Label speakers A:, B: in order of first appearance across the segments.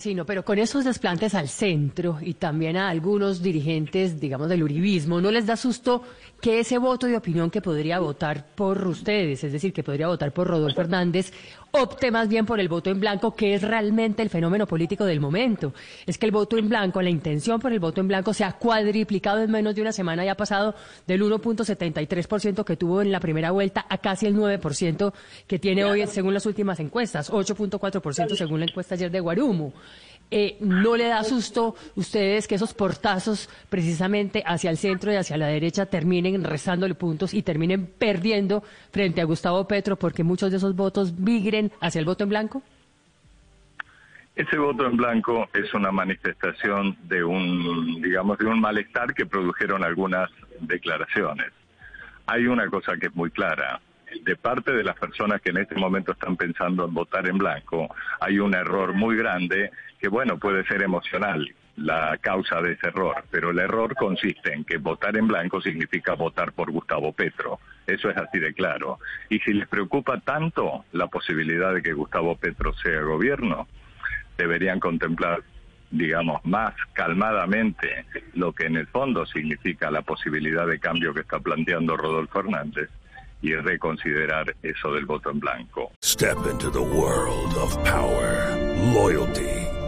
A: Sí, no, pero con esos desplantes al centro y también a algunos dirigentes, digamos, del uribismo, ¿no les da susto que ese voto de opinión que podría votar por ustedes, es decir, que podría votar por Rodolfo Hernández, opte más bien por el voto en blanco, que es realmente el fenómeno político del momento? Es que el voto en blanco, la intención por el voto en blanco se ha cuadriplicado en menos de una semana y ha pasado del 1.73% que tuvo en la primera vuelta a casi el 9% que tiene hoy según las últimas encuestas, 8.4% según la encuesta ayer de Guarumo. Eh, ¿No le da susto ustedes que esos portazos precisamente hacia el centro y hacia la derecha terminen rezándole puntos y terminen perdiendo frente a Gustavo Petro porque muchos de esos votos migren hacia el voto en blanco?
B: Ese voto en blanco es una manifestación de un, digamos, de un malestar que produjeron algunas declaraciones. Hay una cosa que es muy clara. De parte de las personas que en este momento están pensando en votar en blanco, hay un error muy grande que, bueno, puede ser emocional la causa de ese error, pero el error consiste en que votar en blanco significa votar por Gustavo Petro. Eso es así de claro. Y si les preocupa tanto la posibilidad de que Gustavo Petro sea gobierno, deberían contemplar, digamos, más calmadamente lo que en el fondo significa la posibilidad de cambio que está planteando Rodolfo Hernández y reconsiderar eso del voto en blanco.
C: Step into the world of power, loyalty,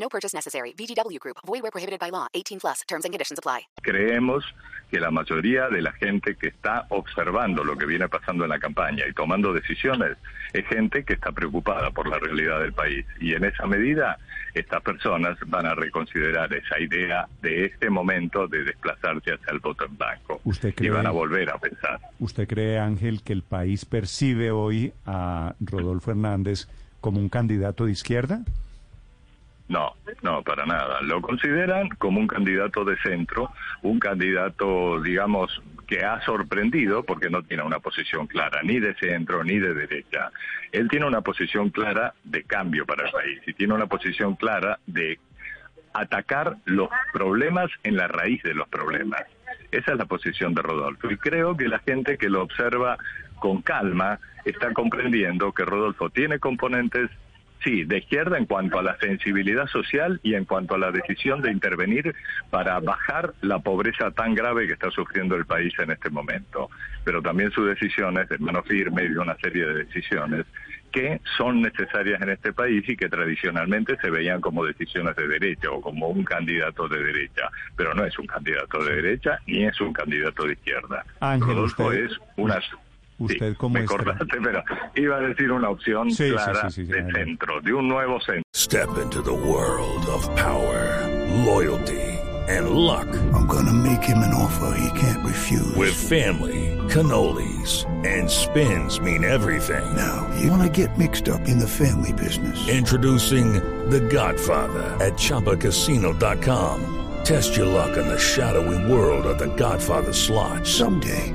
D: No purchase necessary. VGW Group. Void where prohibited by law. 18 plus. Terms and conditions apply.
B: Creemos que la mayoría de la gente que está observando lo que viene pasando en la campaña y tomando decisiones es gente que está preocupada por la realidad del país. Y en esa medida, estas personas van a reconsiderar esa idea de este momento de desplazarse hacia el voto en blanco.
E: ¿Usted
B: Y
E: cree,
B: van a volver a pensar.
E: ¿Usted cree, Ángel, que el país percibe hoy a Rodolfo Hernández como un candidato de izquierda?
B: No, no, para nada. Lo consideran como un candidato de centro, un candidato, digamos, que ha sorprendido porque no tiene una posición clara ni de centro ni de derecha. Él tiene una posición clara de cambio para el país y tiene una posición clara de atacar los problemas en la raíz de los problemas. Esa es la posición de Rodolfo. Y creo que la gente que lo observa con calma está comprendiendo que Rodolfo tiene componentes Sí, de izquierda en cuanto a la sensibilidad social y en cuanto a la decisión de intervenir para bajar la pobreza tan grave que está sufriendo el país en este momento. Pero también sus decisiones de mano firme y de una serie de decisiones que son necesarias en este país y que tradicionalmente se veían como decisiones de derecha o como un candidato de derecha, pero no es un candidato de derecha ni es un candidato de izquierda.
E: Ángel,
B: Rodolfo
E: usted-
B: es una
E: Usted
B: Sí,
E: como
B: me cortaste, pero iba a decir una opción
E: Sí, sí,
B: clara
E: sí, sí, sí,
B: de
E: adelante.
B: centro, de un nuevo centro.
C: Step into the world of power, loyalty, and luck.
F: I'm gonna make him an offer he can't refuse.
C: With family, cannolis, and spins mean everything.
F: Now, you wanna get mixed up in the family business.
C: Introducing The Godfather at ChumbaCasino.com. Test your luck in the shadowy world of The Godfather slot.
F: Someday,